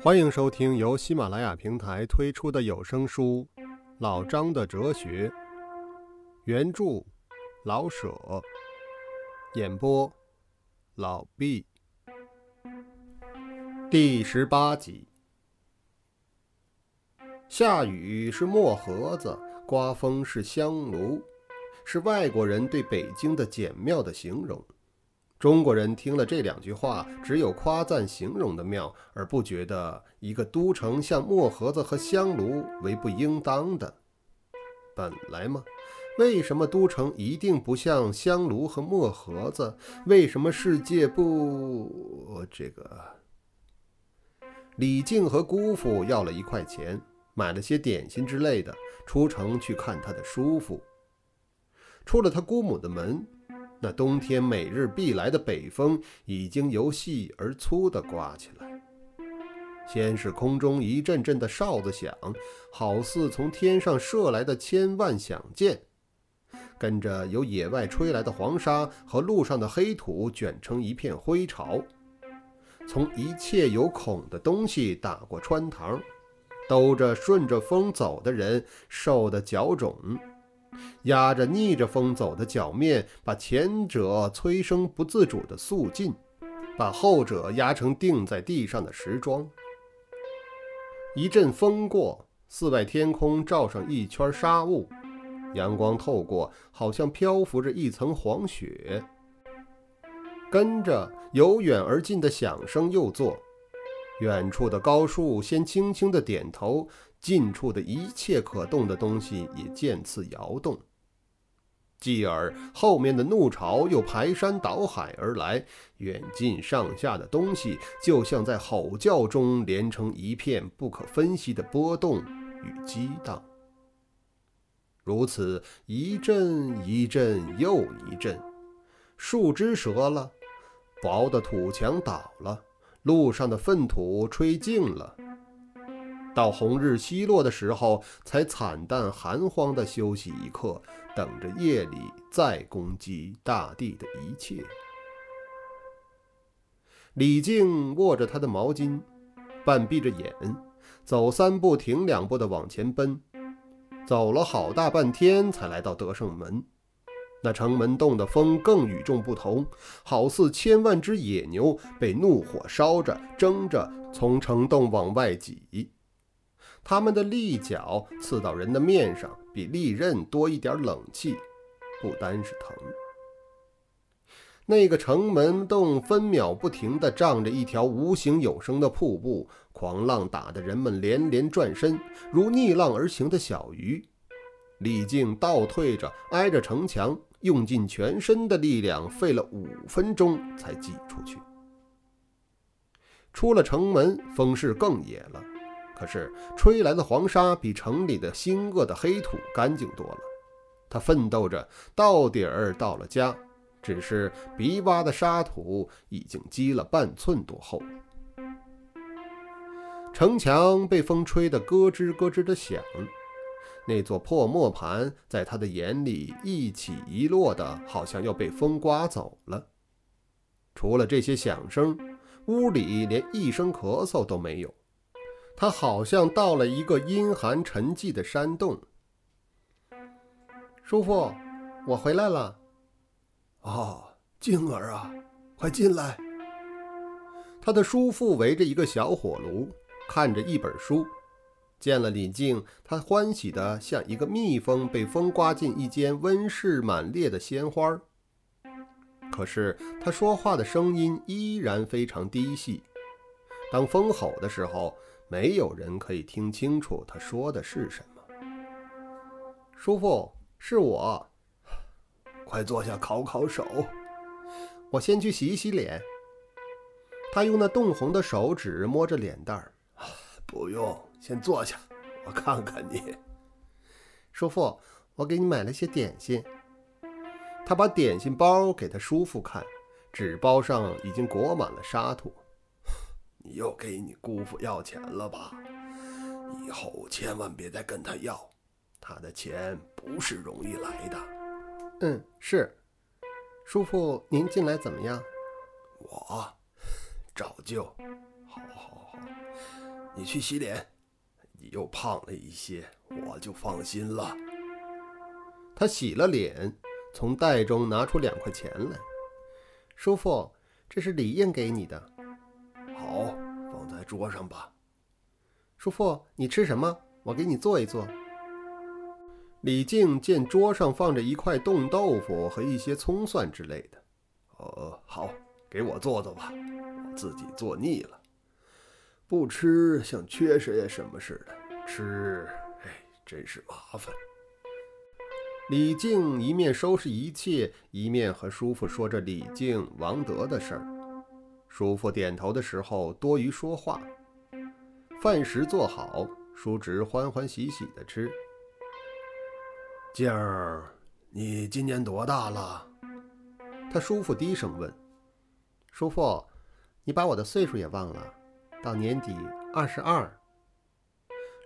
欢迎收听由喜马拉雅平台推出的有声书《老张的哲学》，原著老舍，演播老毕，第十八集。下雨是墨盒子，刮风是香炉，是外国人对北京的简妙的形容。中国人听了这两句话，只有夸赞形容的妙，而不觉得一个都城像墨盒子和香炉为不应当的。本来嘛，为什么都城一定不像香炉和墨盒子？为什么世界不……这个？李靖和姑父要了一块钱，买了些点心之类的，出城去看他的叔父。出了他姑母的门。那冬天每日必来的北风已经由细而粗地刮起来。先是空中一阵阵的哨子响，好似从天上射来的千万响箭，跟着由野外吹来的黄沙和路上的黑土卷成一片灰潮，从一切有孔的东西打过穿堂，兜着顺着风走的人受得脚肿。压着逆着风走的脚面，把前者催生不自主的肃静，把后者压成钉在地上的石桩。一阵风过，寺外天空罩上一圈纱雾，阳光透过，好像漂浮着一层黄雪。跟着由远而近的响声又作，远处的高树先轻轻地点头。近处的一切可动的东西也渐次摇动，继而后面的怒潮又排山倒海而来，远近上下的东西就像在吼叫中连成一片不可分析的波动与激荡。如此一阵一阵又一阵，树枝折了，薄的土墙倒了，路上的粪土吹净了。到红日西落的时候，才惨淡寒荒地休息一刻，等着夜里再攻击大地的一切。李靖握着他的毛巾，半闭着眼，走三步停两步地往前奔，走了好大半天，才来到德胜门。那城门洞的风更与众不同，好似千万只野牛被怒火烧着、争着，从城洞往外挤。他们的利角刺到人的面上，比利刃多一点冷气，不单是疼。那个城门洞分秒不停地涨着一条无形有声的瀑布，狂浪打得人们连连转身，如逆浪而行的小鱼。李靖倒退着，挨着城墙，用尽全身的力量，费了五分钟才挤出去。出了城门，风势更野了。可是吹来的黄沙比城里的腥恶的黑土干净多了。他奋斗着到底儿到了家，只是鼻洼的沙土已经积了半寸多厚。城墙被风吹得咯吱咯吱的响，那座破磨盘在他的眼里一起一落的，好像要被风刮走了。除了这些响声，屋里连一声咳嗽都没有。他好像到了一个阴寒沉寂的山洞。叔父，我回来了。哦，静儿啊，快进来。他的叔父围着一个小火炉，看着一本书。见了李靖，他欢喜的像一个蜜蜂被风刮进一间温室满列的鲜花。可是他说话的声音依然非常低细。当风吼的时候。没有人可以听清楚他说的是什么。叔父，是我。快坐下，烤烤手。我先去洗洗脸。他用那冻红的手指摸着脸蛋儿。不用，先坐下，我看看你。叔父，我给你买了些点心。他把点心包给他叔父看，纸包上已经裹满了沙土。你又给你姑父要钱了吧？以后千万别再跟他要，他的钱不是容易来的。嗯，是。叔父，您近来怎么样？我照旧。好，好，好。你去洗脸。你又胖了一些，我就放心了。他洗了脸，从袋中拿出两块钱来。叔父，这是李应给你的。桌上吧。叔父，你吃什么？我给你做一做。李靖见桌上放着一块冻豆腐和一些葱蒜之类的。哦，好，给我做做吧，我自己做腻了。不吃像缺些什么似的，吃，哎，真是麻烦。李靖一面收拾一切，一面和叔父说着李靖、王德的事儿。叔父点头的时候多余说话。饭食做好，叔侄欢欢喜喜的吃。静儿，你今年多大了？他叔父低声问。叔父，你把我的岁数也忘了？到年底二十二，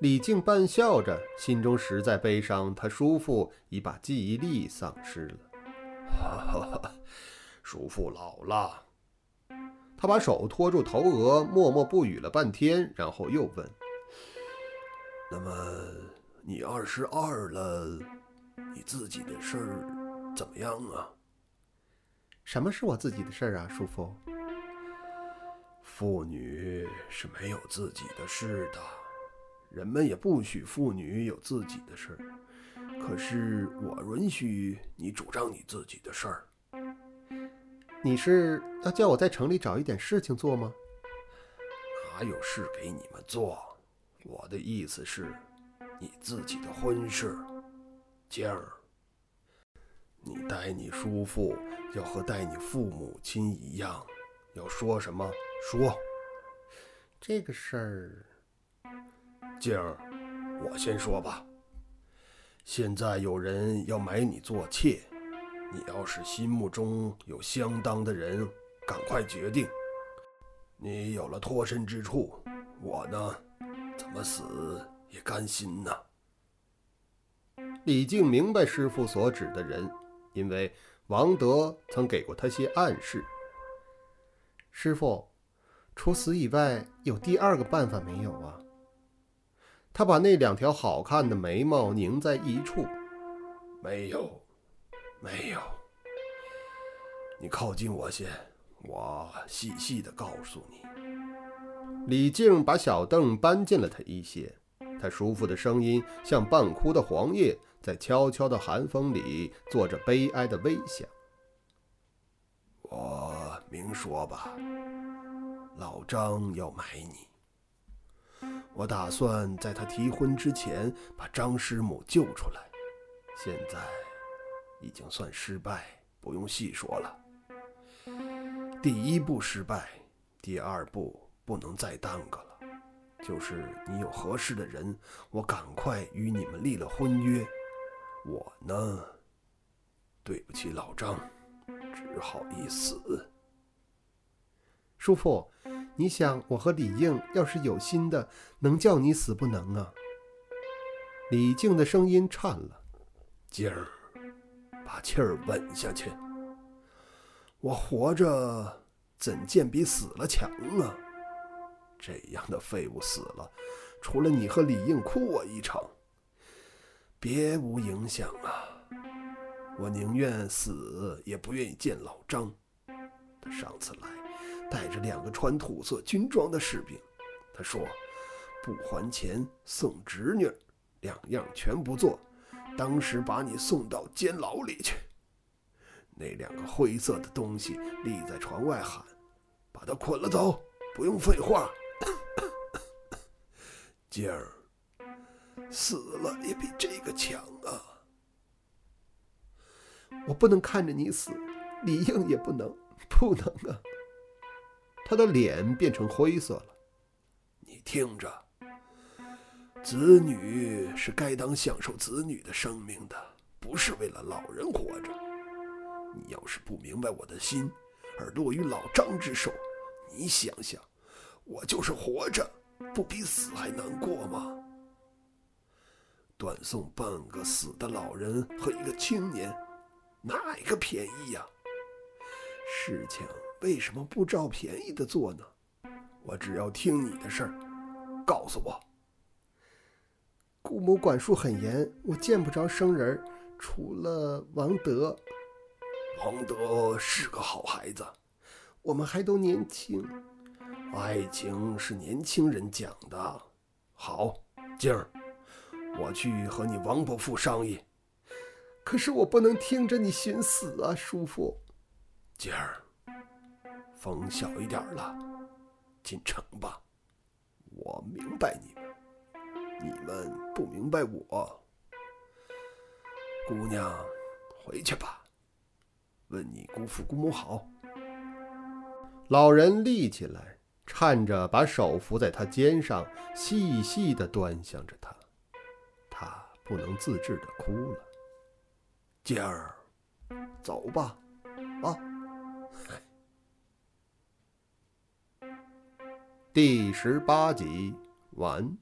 李靖半笑着，心中实在悲伤。他叔父已把记忆力丧失了。哈哈，叔父老了。他把手托住头额，默默不语了半天，然后又问：“那么你二十二了，你自己的事儿怎么样啊？”“什么是我自己的事儿啊，叔父？”妇女是没有自己的事的，人们也不许妇女有自己的事儿。可是我允许你主张你自己的事儿。你是要叫我在城里找一点事情做吗？哪有事给你们做？我的意思是，你自己的婚事，静儿，你待你叔父要和待你父母亲一样，要说什么？说这个事儿，静儿，我先说吧。现在有人要买你做妾，你要是心目中有相当的人，赶快决定。你有了脱身之处，我呢，怎么死也甘心呢。李靖明白师傅所指的人，因为王德曾给过他些暗示。师傅。除此以外，有第二个办法没有啊？他把那两条好看的眉毛拧在一处。没有，没有。你靠近我些，我细细的告诉你。李靖把小凳搬近了他一些，他舒服的声音像半枯的黄叶，在悄悄的寒风里做着悲哀的微响。我明说吧。老张要买你，我打算在他提婚之前把张师母救出来。现在已经算失败，不用细说了。第一步失败，第二步不能再耽搁了。就是你有合适的人，我赶快与你们立了婚约。我呢，对不起老张，只好一死。叔父，你想我和李应要是有心的，能叫你死不能啊？李靖的声音颤了，静儿，把气儿稳下去。我活着怎见比死了强啊？这样的废物死了，除了你和李应哭我一场，别无影响啊！我宁愿死，也不愿意见老张。他上次来。带着两个穿土色军装的士兵，他说：“不还钱送侄女，两样全不做。当时把你送到监牢里去。那两个灰色的东西立在床外喊：‘把他捆了走！’不用废话，今儿死了也比这个强啊！我不能看着你死，李应也不能，不能啊！”他的脸变成灰色了。你听着，子女是该当享受子女的生命的，不是为了老人活着。你要是不明白我的心，而落于老张之手，你想想，我就是活着，不比死还难过吗？断送半个死的老人和一个青年，哪一个便宜呀？事情。为什么不照便宜的做呢？我只要听你的事儿，告诉我。姑母管束很严，我见不着生人，除了王德。王德是个好孩子，我们还都年轻。爱情是年轻人讲的。好，今儿我去和你王伯父商议。可是我不能听着你寻死啊，叔父。今儿风小一点了，进城吧。我明白你们，你们不明白我。姑娘，回去吧。问你姑父姑母好。老人立起来，颤着把手扶在他肩上，细细的端详着他。他不能自制的哭了。今儿走吧，啊。第十八集完。